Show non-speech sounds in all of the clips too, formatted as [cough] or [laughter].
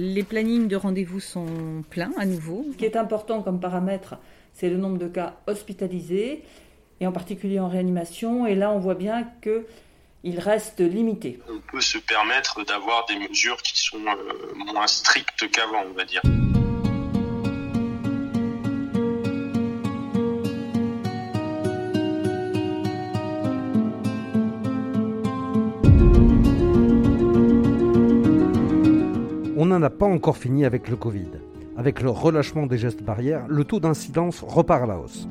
Les plannings de rendez-vous sont pleins à nouveau. Ce qui est important comme paramètre, c'est le nombre de cas hospitalisés, et en particulier en réanimation. Et là, on voit bien qu'il reste limité. On peut se permettre d'avoir des mesures qui sont euh, moins strictes qu'avant, on va dire. N'en a pas encore fini avec le Covid. Avec le relâchement des gestes barrières, le taux d'incidence repart à la hausse.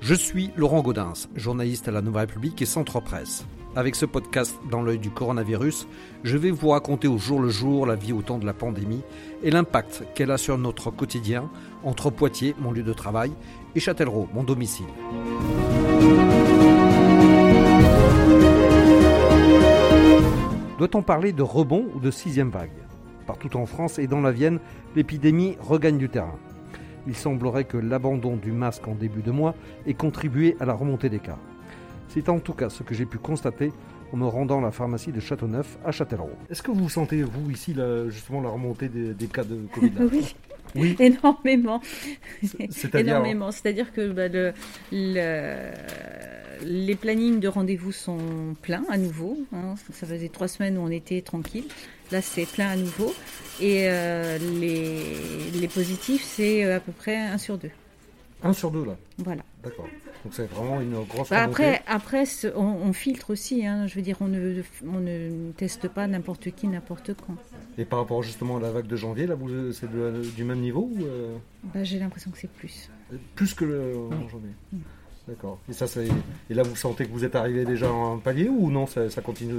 Je suis Laurent Gaudens, journaliste à la Nouvelle République et Centre Presse. Avec ce podcast dans l'œil du coronavirus, je vais vous raconter au jour le jour la vie au temps de la pandémie et l'impact qu'elle a sur notre quotidien entre Poitiers, mon lieu de travail, et Châtellerault, mon domicile. Doit-on parler de rebond ou de sixième vague? Partout en France et dans la Vienne, l'épidémie regagne du terrain. Il semblerait que l'abandon du masque en début de mois ait contribué à la remontée des cas. C'est en tout cas ce que j'ai pu constater en me rendant à la pharmacie de Châteauneuf à Châtellerault. Est-ce que vous sentez, vous, ici, justement, la remontée des, cas de Covid [laughs] Oui. Oui. énormément. C'est-à-dire énormément. C'est-à-dire que bah, le, les plannings de rendez-vous sont pleins à nouveau. Hein. Ça faisait trois semaines où on était tranquille. Là, c'est plein à nouveau. Et euh, les, les, positifs, c'est euh, à peu près un sur deux. Un sur deux, là Voilà. D'accord. Donc c'est vraiment une grosse bah Après, après on, filtre aussi. Hein. Je veux dire, on ne, on ne teste pas n'importe qui, n'importe quand. Et par rapport justement à la vague de janvier, là, c'est du même niveau ou euh? bah, J'ai l'impression que c'est plus. Plus que le, en janvier D'accord. Et, ça, et là, vous sentez que vous êtes arrivé déjà à un palier ou non ça, continue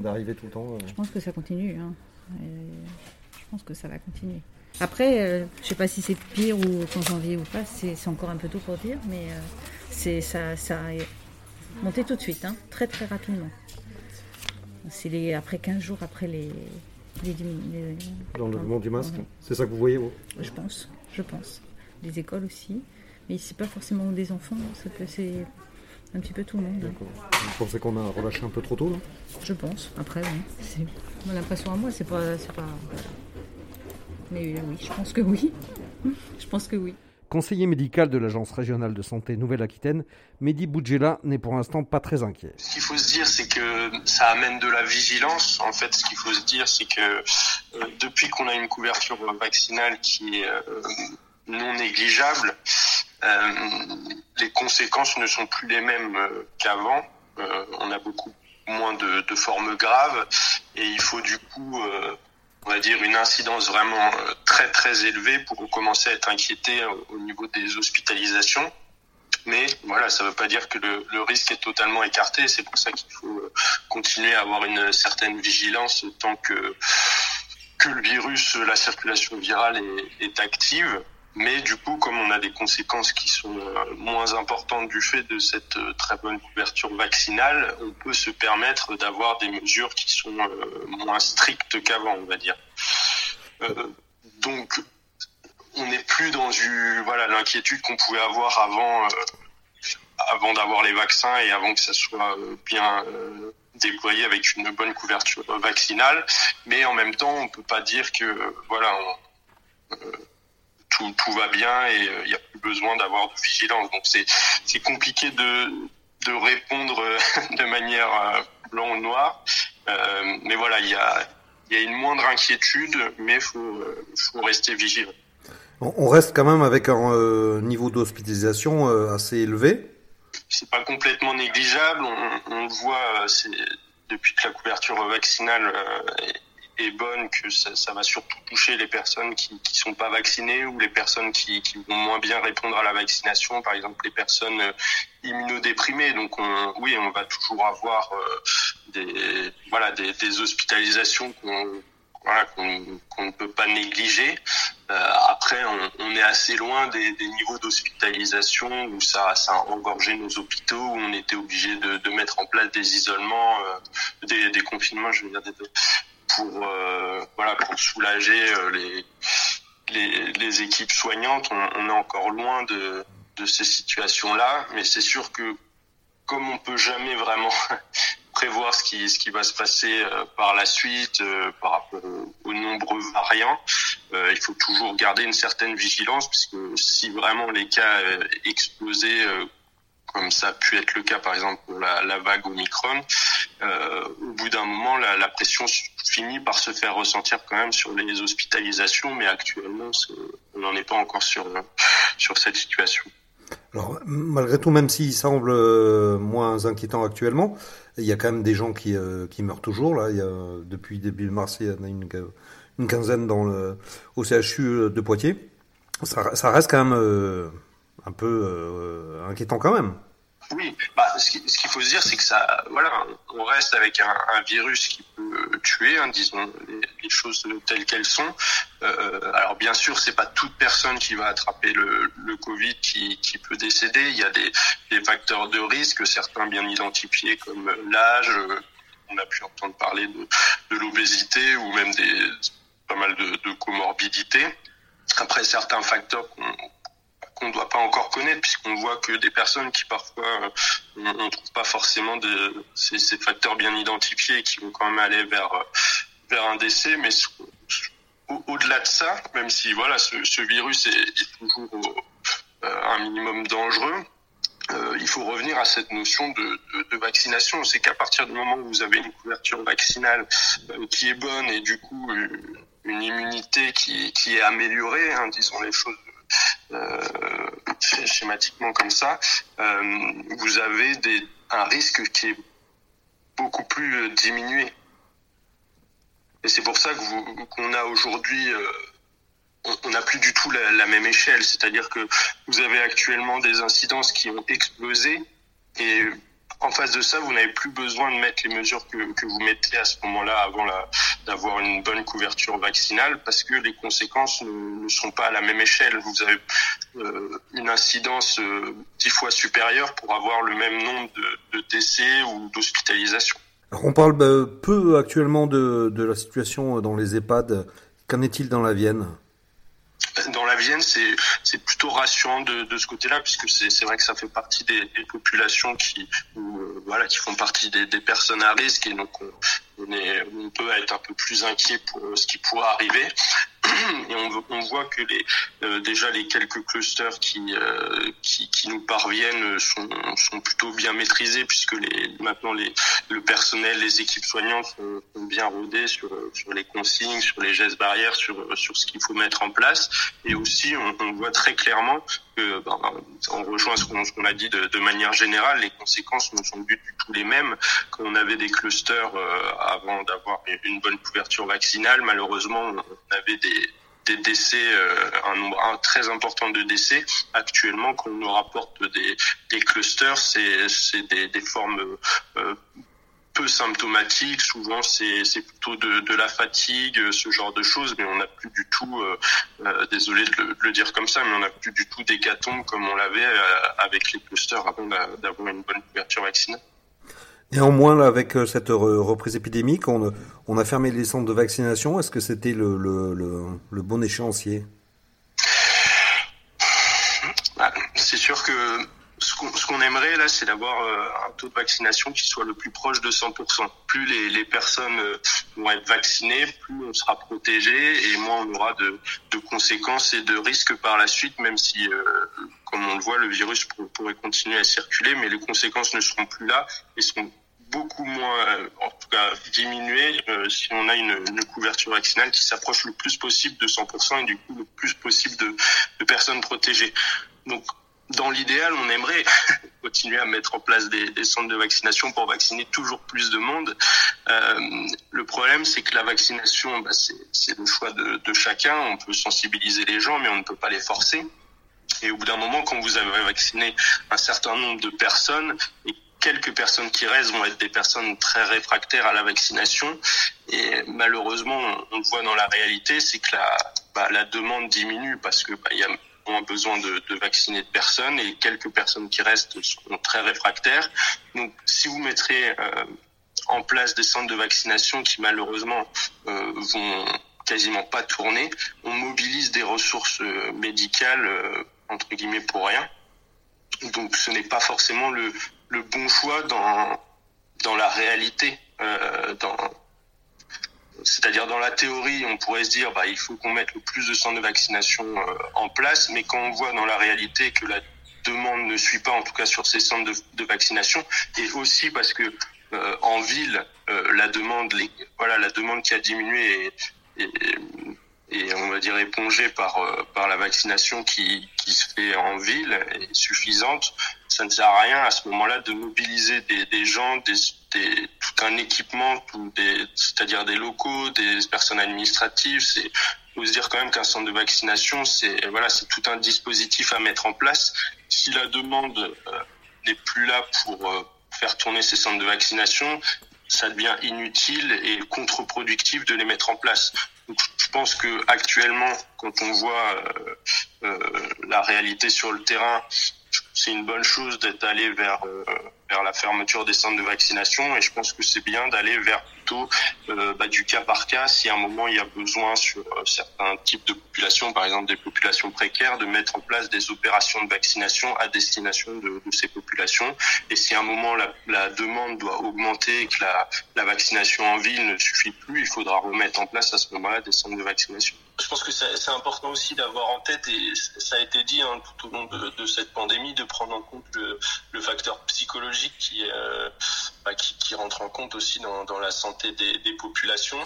d'arriver tout le temps euh Je pense que ça continue. Hein. je pense que ça va continuer. Après, euh, je ne sais pas si c'est pire ou qu'en janvier ou pas, c'est encore un peu tôt pour dire, mais euh, c'est ça, ça a monté tout de suite, hein, très très rapidement. C'est après 15 jours après les, les, Dans le monde du masque C'est ça que vous voyez vous? Je pense, je pense. Les écoles aussi. Mais c'est pas forcément des enfants, c'est un petit peu tout le monde. Vous pensez qu'on a relâché un peu trop tôt là? Je pense, après oui. C'est l'impression à moi, c'est pas, pas. Mais oui, je pense que oui. je pense que oui. Conseiller médical de l'Agence régionale de santé Nouvelle-Aquitaine, Mehdi Boudjela n'est pour l'instant pas très inquiet. Ce qu'il faut se dire, c'est que ça amène de la vigilance. En fait, ce qu'il faut se dire, c'est que euh, depuis qu'on a une couverture vaccinale qui est euh, non négligeable, euh, les conséquences ne sont plus les mêmes euh, qu'avant. Euh, on a beaucoup moins de, formes graves et il faut du coup, on va dire, une incidence vraiment très très élevée pour commencer à être inquiété au niveau des hospitalisations. Mais voilà, ça ne veut pas dire que le, risque est totalement écarté. C'est pour ça qu'il faut continuer à avoir une certaine vigilance tant que que le virus, la circulation virale est active. Mais du coup, comme on a des conséquences qui sont euh, moins importantes du fait de cette euh, très bonne couverture vaccinale, on peut se permettre d'avoir des mesures qui sont euh, moins strictes qu'avant, on va dire. donc, on n'est plus dans du voilà l'inquiétude qu'on pouvait avoir avant avant d'avoir les vaccins et avant que ça soit bien déployé avec une bonne couverture vaccinale. Mais en même temps, on peut pas dire que voilà. On, tout, va bien et il euh, n'y a plus besoin d'avoir de vigilance. Donc c'est compliqué de, de répondre euh, [laughs] de manière euh, blanc ou noir. mais voilà, il y a, y a une moindre inquiétude, mais il faut, faut rester vigilant. On reste quand même avec un niveau d'hospitalisation assez élevé. C'est pas complètement négligeable. On, on voit depuis que la couverture vaccinale est bonne, que ça, va surtout toucher les personnes qui ne sont pas vaccinées ou les personnes qui, vont moins bien répondre à la vaccination, par exemple les personnes euh, immunodéprimées. Donc on, oui, on va toujours avoir euh, des, voilà, des, hospitalisations qu'on qu'on ne peut pas négliger. Euh, après, on, est assez loin des, niveaux d'hospitalisation où ça, a engorgé nos hôpitaux, où on était obligé de, mettre en place des isolements, des, confinements, je veux dire, pour euh, voilà pour soulager euh, les, les, les équipes soignantes. On, on, est encore loin de de ces situations-là, mais c'est sûr que comme on peut jamais vraiment [laughs] prévoir ce qui, ce qui va se passer euh, par la suite par rapport aux, nombreux variants, il faut toujours garder une certaine vigilance puisque si vraiment les cas explosaient comme ça a pu être le cas par exemple la, la vague Omicron, euh, au bout d'un moment, la, pression finit par se faire ressentir quand même sur les hospitalisations, mais actuellement, on n'en est pas encore sur, sur cette situation. Alors, malgré tout, même s'il semble euh, moins inquiétant actuellement, il y a quand même des gens qui, euh, qui meurent toujours. Là, il depuis début mars, il y en a une, une quinzaine dans le, au CHU de Poitiers. Ça, reste quand même un peu inquiétant quand même. Oui, bah, ce qu'il faut se dire, c'est que ça, voilà, on reste avec un, virus qui peut tuer, hein, disons les, choses telles qu'elles sont. Euh, alors bien sûr, c'est pas toute personne qui va attraper le, Covid qui, peut décéder. Il y a des, facteurs de risque, certains bien identifiés comme l'âge. On a pu entendre parler de, de l'obésité ou même des pas mal de, de comorbidités. Après, certains facteurs qu'on qu'on ne doit pas encore connaître puisqu'on voit que des personnes qui parfois euh, on ne trouve pas forcément de, ces, facteurs bien identifiés qui vont quand même aller vers euh, vers un décès mais au-delà de ça même si voilà ce, virus est, toujours euh, un minimum dangereux il faut revenir à cette notion de, vaccination. C'est qu'à partir du moment où vous avez une couverture vaccinale qui est bonne et du coup une immunité qui, qui est améliorée, hein, disons les choses schématiquement comme ça, euh, vous avez un risque qui est beaucoup plus euh, diminué. Et c'est pour ça qu'on a aujourd'hui, on n'a plus du tout la, la même échelle. C'est-à-dire que vous avez actuellement des incidences qui ont explosé et en face de ça, vous n'avez plus besoin de mettre les mesures que, vous mettez à ce moment-là avant d'avoir une bonne couverture vaccinale parce que les conséquences ne, sont pas à la même échelle. Vous avez euh, une incidence euh, dix fois supérieure pour avoir le même nombre de, décès ou d'hospitalisations. On parle bah, peu actuellement de la situation dans les EHPAD. Qu'en est-il dans la Vienne? Dans la Vienne, c'est plutôt rassurant de, ce côté-là, puisque c'est vrai que ça fait partie des, populations qui euh, voilà qui font partie des, des, personnes à risque et donc on peut être un peu plus inquiet pour ce qui pourrait arriver. [coughs] Et on, on voit que les euh, déjà les quelques clusters qui, euh, qui, qui nous parviennent sont, sont plutôt bien maîtrisés puisque les maintenant les le personnel, les équipes soignantes sont, sont bien rodées sur sur les consignes, sur les gestes barrières, sur sur ce qu'il faut mettre en place. Et aussi on, on voit très clairement que ben, on rejoint ce qu'on qu a dit de, de, manière générale, les conséquences ne sont du tout les mêmes. Quand on avait des clusters euh, avant d'avoir une bonne couverture vaccinale, malheureusement on avait des des décès, euh, un nombre très important de décès. Actuellement, quand on nous rapporte des, clusters, c'est des, des formes euh, peu symptomatiques. Souvent, c'est plutôt de, de, la fatigue, ce genre de choses, mais on n'a plus du tout, euh, désolé de le, dire comme ça, mais on n'a plus du tout d'hécatombe comme on l'avait avec les clusters avant d'avoir une bonne couverture vaccinale. Néanmoins, là, avec cette reprise épidémique, on, a fermé les centres de vaccination. Est-ce que c'était le, bon échéancier? Bah, C'est sûr que ce qu'on qu aimerait là, c'est d'avoir euh, un taux de vaccination qui soit le plus proche de 100%. Plus les, personnes euh, vont être vaccinées, plus on sera protégé et moins on aura de, conséquences et de risques par la suite, même si, euh, comme on le voit, le virus pour, pourrait continuer à circuler, mais les conséquences ne seront plus là et seront beaucoup moins, euh, en tout cas diminuées, euh, si on a une, une couverture vaccinale qui s'approche le plus possible de 100% et du coup le plus possible de, de personnes protégées. Donc dans l'idéal, on aimerait [laughs] continuer à mettre en place des, des, centres de vaccination pour vacciner toujours plus de monde. Euh, le problème, c'est que la vaccination, bah, c'est le choix de, de, chacun. On peut sensibiliser les gens, mais on ne peut pas les forcer. Et au bout d'un moment, quand vous avez vacciné un certain nombre de personnes, quelques personnes qui restent vont être des personnes très réfractaires à la vaccination. Et malheureusement, on, le voit dans la réalité, c'est que la, bah, la demande diminue parce que bah, y a ont besoin de, de, vacciner de personnes et quelques personnes qui restent sont très réfractaires. Donc, si vous mettrez euh, en place des centres de vaccination qui malheureusement euh, vont quasiment pas tourner, on mobilise des ressources médicales euh, entre guillemets pour rien. Donc, ce n'est pas forcément le le bon choix dans dans la réalité. dans c'est-à-dire dans la théorie, on pourrait se dire bah il faut qu'on mette le plus de centres de vaccination en place, mais quand on voit dans la réalité que la demande ne suit pas, en tout cas sur ces centres de, vaccination, et aussi parce que euh, en ville, euh, la demande, voilà, la demande qui a diminué et, et, on va dire épongée par euh, par la vaccination qui qui se fait en ville est suffisante. Ça ne sert à rien à ce moment-là de mobiliser des, des gens, des, des, tout un équipement, c'est-à-dire des locaux, des personnes administratives. C'est faut se dire quand même qu'un centre de vaccination, c'est voilà, c'est tout un dispositif à mettre en place. Si la demande n'est plus là pour faire tourner ces centres de vaccination, ça devient inutile et contre-productif de les mettre en place. Je pense que actuellement, quand on voit euh, euh, la réalité sur le terrain, c'est une bonne chose d'être allé vers euh, vers la fermeture des centres de vaccination et je pense que c'est bien d'aller vers plutôt euh, bah, du cas par cas si à un moment il y a besoin sur euh, certains types de populations, par exemple des populations précaires, de mettre en place des opérations de vaccination à destination de, ces populations. Et si à un moment la, demande doit augmenter et que la, vaccination en ville ne suffit plus, il faudra remettre en place à ce moment-là des centres de vaccination. Je pense que c'est important aussi d'avoir en tête, et ça a été dit hein, tout au long de, cette pandémie, de prendre en compte le, facteur psychologique qui, euh, bah, qui, qui, rentre en compte aussi dans, la santé des, populations.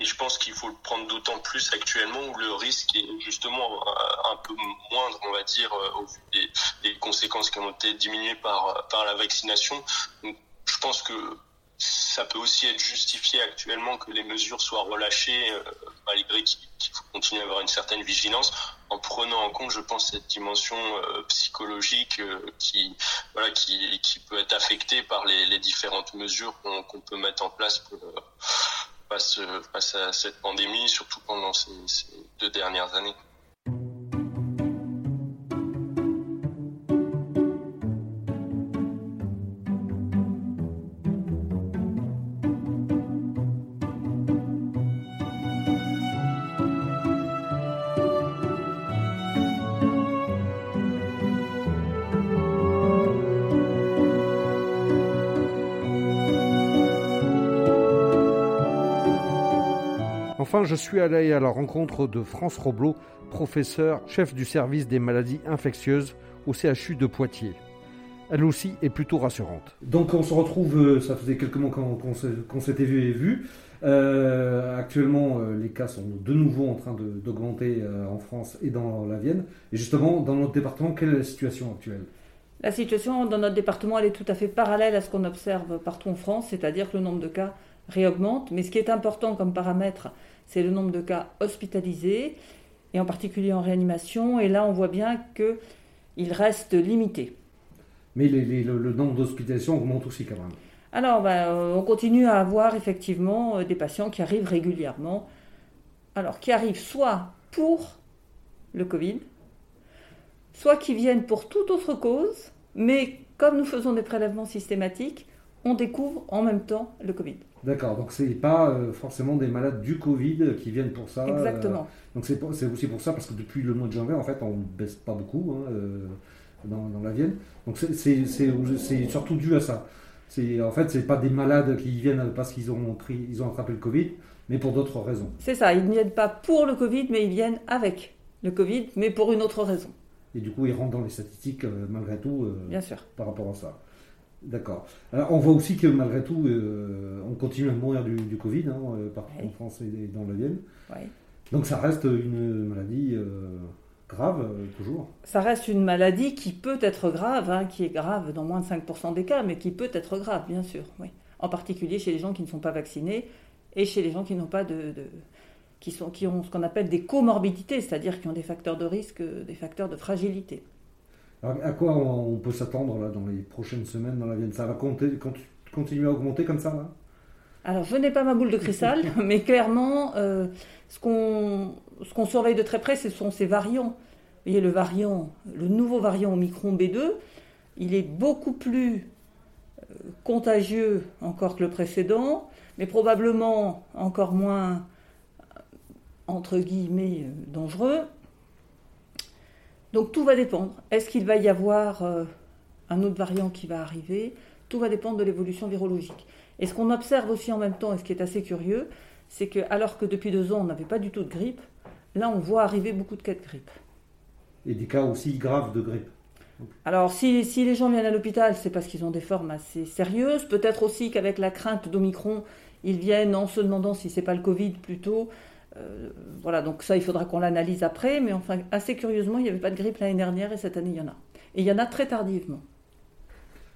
Et je pense qu'il faut le prendre d'autant plus actuellement où le risque est justement un peu moindre, on va dire, euh, au vu des, conséquences qui ont été diminuées par, par la vaccination. Je pense que ça peut aussi être justifié actuellement que les mesures soient relâchées, euh, malgré qu'il faut continuer à avoir une certaine vigilance, en prenant en compte, je pense, cette dimension euh, psychologique euh, qui, voilà, qui, qui, peut être affectée par les, différentes mesures qu'on peut mettre en place face, à cette pandémie, surtout pendant ces, ces deux dernières années. Enfin, je suis allé à la rencontre de France Roblot, professeur, chef du service des maladies infectieuses au CHU de Poitiers. Elle aussi est plutôt rassurante. Donc on se retrouve, euh, ça faisait quelques mois qu'on s'était vu et vu. Euh, actuellement, euh, les cas sont de nouveau en train d'augmenter en France et dans la Vienne. Et justement, dans notre département, quelle est la situation actuelle? La situation dans notre département, elle est tout à fait parallèle à ce qu'on observe partout en France, c'est-à-dire que le nombre de cas réaugmente. Mais ce qui est important comme paramètre, c'est le nombre de cas hospitalisés, et en particulier en réanimation. Et là, on voit bien qu'il reste limité. Mais les, les, le, le, nombre d'hospitalisations augmente aussi quand même. Alors, ben, on continue à avoir effectivement euh, des patients qui arrivent régulièrement. Alors, qui arrivent soit pour le Covid, soit qui viennent pour toute autre cause, mais comme nous faisons des prélèvements systématiques, on découvre en même temps le Covid. D'accord, donc ce n'est pas euh, forcément des malades du Covid qui viennent pour ça. Exactement. Euh, donc c'est aussi pour ça, parce que depuis le mois de janvier, en fait, on ne baisse pas beaucoup hein, euh, dans, dans, la Vienne. Donc c'est surtout dû à ça. En fait, ce n'est pas des malades qui viennent parce qu'ils ont, pris, ils ont attrapé le Covid, mais pour d'autres raisons. C'est ça, ils ne viennent pas pour le Covid, mais ils viennent avec le Covid, mais pour une autre raison. Et du coup, ils rentrent dans les statistiques malgré tout Bien sûr. par rapport à ça. D'accord. Alors, on voit aussi que malgré tout, euh, on continue à mourir du, du Covid, hein, euh, partout en France et dans la Vienne. Oui. Donc ça reste une maladie euh, grave, toujours. Ça reste une maladie qui peut être grave, hein, qui est grave dans moins de 5% des cas, mais qui peut être grave, bien sûr. Oui. En particulier chez les gens qui ne sont pas vaccinés et chez les gens qui n'ont pas de, de qui, sont, qui ont ce qu'on appelle des comorbidités, c'est-à-dire qui ont des facteurs de risque, des facteurs de fragilité. Alors, à quoi on peut s'attendre là dans les prochaines semaines dans la Vienne Ça va compter, continuer à augmenter comme ça là? Alors, je n'ai pas ma boule de cristal, [laughs] mais clairement, euh, ce qu'on ce qu'on surveille de très près, ce sont ces variants. Vous voyez, le variant, le nouveau variant Omicron B2, il est beaucoup plus euh, contagieux encore que le précédent, mais probablement encore moins, entre guillemets, dangereux. Donc tout va dépendre. Est-ce qu'il va y avoir euh, un autre variant qui va arriver? Tout va dépendre de l'évolution virologique. Et ce qu'on observe aussi en même temps, et ce qui est assez curieux, c'est que alors que depuis deux ans, on n'avait pas du tout de grippe, là, on voit arriver beaucoup de cas de grippe. Et des cas aussi graves de grippe. Alors, si, si les gens viennent à l'hôpital, c'est parce qu'ils ont des formes assez sérieuses. Peut-être aussi qu'avec la crainte d'Omicron, ils viennent en se demandant si c'est pas le Covid plutôt. Euh, voilà, donc ça, il faudra qu'on l'analyse après. Mais enfin, assez curieusement, il n'y avait pas de grippe l'année dernière et cette année, il y en a. Et il y en a très tardivement.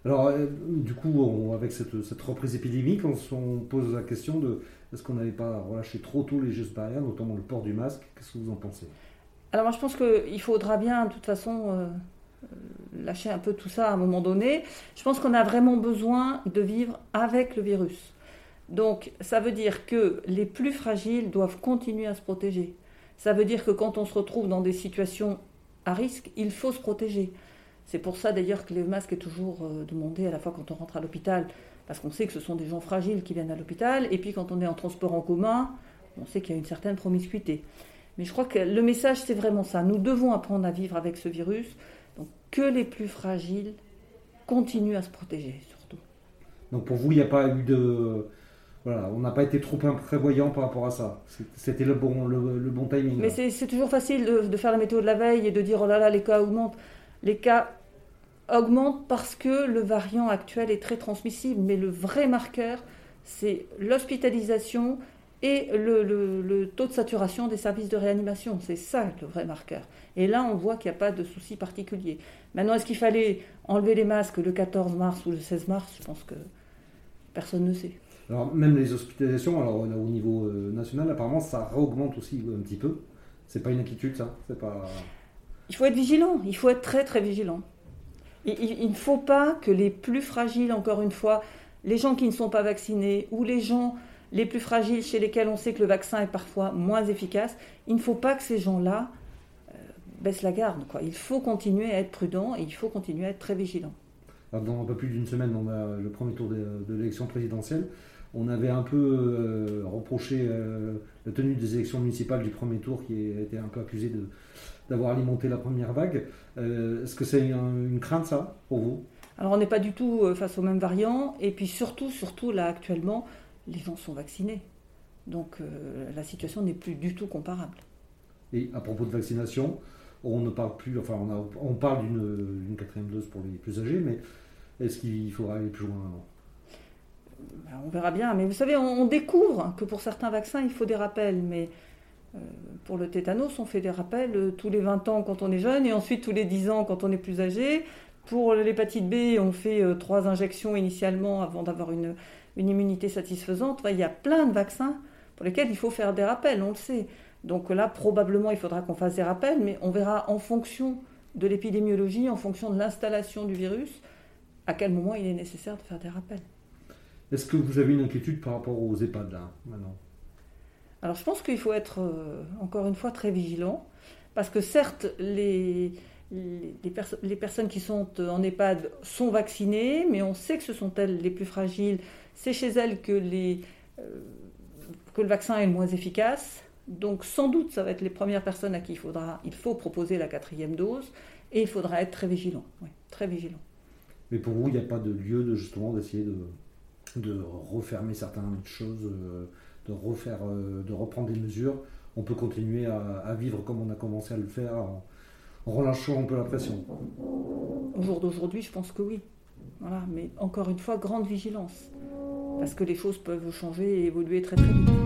Alors, euh, du coup, avec cette, reprise épidémique, on se pose la question de est-ce qu'on n'allait pas relâcher trop tôt les gestes barrières, notamment le port du masque? Qu'est-ce que vous en pensez? Alors, moi, je pense qu'il faudra bien, de toute façon, euh, lâcher un peu tout ça à un moment donné. Je pense qu'on a vraiment besoin de vivre avec le virus. Donc, ça veut dire que les plus fragiles doivent continuer à se protéger. Ça veut dire que quand on se retrouve dans des situations à risque, il faut se protéger. C'est pour ça d'ailleurs que le masque est toujours euh, demandé à la fois quand on rentre à l'hôpital, parce qu'on sait que ce sont des gens fragiles qui viennent à l'hôpital, et puis quand on est en transport en commun, on sait qu'il y a une certaine promiscuité. Mais je crois que le message, c'est vraiment ça. Nous devons apprendre à vivre avec ce virus, donc que les plus fragiles continuent à se protéger, surtout. Donc pour vous, il n'y a pas eu de voilà, on n'a pas été trop prévoyant par rapport à ça. C'était le bon, le, bon timing. Mais c'est toujours facile de, faire la météo de la veille et de dire oh là là, les cas augmentent. Les cas augmentent parce que le variant actuel est très transmissible. Mais le vrai marqueur, c'est l'hospitalisation et le, taux de saturation des services de réanimation. C'est ça le vrai marqueur. Et là, on voit qu'il n'y a pas de souci particulier. Maintenant, est-ce qu'il fallait enlever les masques le 14 mars ou le 16 mars? Je pense que personne ne sait. Alors, même les hospitalisations, alors au niveau euh, national, apparemment, ça augmente aussi un petit peu. C'est pas une inquiétude, ça C'est pas. Il faut être vigilant. Il faut être très, très vigilant. Il, ne faut pas que les plus fragiles, encore une fois, les gens qui ne sont pas vaccinés ou les gens les plus fragiles chez lesquels on sait que le vaccin est parfois moins efficace, il ne faut pas que ces gens-là euh, baissent la garde. Quoi. Il faut continuer à être prudent et il faut continuer à être très vigilant. dans un peu plus d'une semaine, on a le premier tour de, de l'élection présidentielle on avait un peu euh, reproché euh, la tenue des élections municipales du premier tour qui a été un peu accusé d'avoir alimenté la première vague. Euh, est-ce que c'est une, crainte ça pour vous? Alors on n'est pas du tout face aux mêmes variants et puis surtout, surtout là actuellement, les gens sont vaccinés. Donc la situation n'est plus du tout comparable. Et à propos de vaccination, on ne parle plus, enfin on, parle d'une quatrième dose pour les plus âgés, mais est-ce qu'il faudra aller plus loin on verra bien. Mais vous savez, on, découvre que pour certains vaccins, il faut des rappels. Mais euh, pour le tétanos, on fait des rappels euh, tous les 20 ans quand on est jeune et ensuite tous les 10 ans quand on est plus âgé. Pour l'hépatite B, on fait euh, trois injections initialement avant d'avoir une immunité satisfaisante. il y a plein de vaccins pour lesquels il faut faire des rappels, on le sait. Donc là, probablement, il faudra qu'on fasse des rappels, mais on verra en fonction de l'épidémiologie, en fonction de l'installation du virus, à quel moment il est nécessaire de faire des rappels. Est-ce que vous avez une inquiétude par rapport aux EHPAD là, maintenant? Alors je pense qu'il faut être euh, encore une fois très vigilant, parce que certes, les, les, personnes qui sont en EHPAD sont vaccinées, mais on sait que ce sont elles les plus fragiles. C'est chez elles que, les, euh, que le vaccin est le moins efficace. Donc sans doute, ça va être les premières personnes à qui il faudra, il faut proposer la quatrième dose, et il faudra être très vigilant, oui, très vigilant. Mais pour vous, il n'y a pas de lieu de justement d'essayer de de refermer certaines choses, euh, de, refaire, euh, de reprendre des mesures. On peut continuer à, vivre comme on a commencé à le faire en, relâchant un peu la pression. Au jour d'aujourd'hui, je pense que oui. Voilà, mais encore une fois, grande vigilance. Parce que les choses peuvent changer et évoluer très très vite.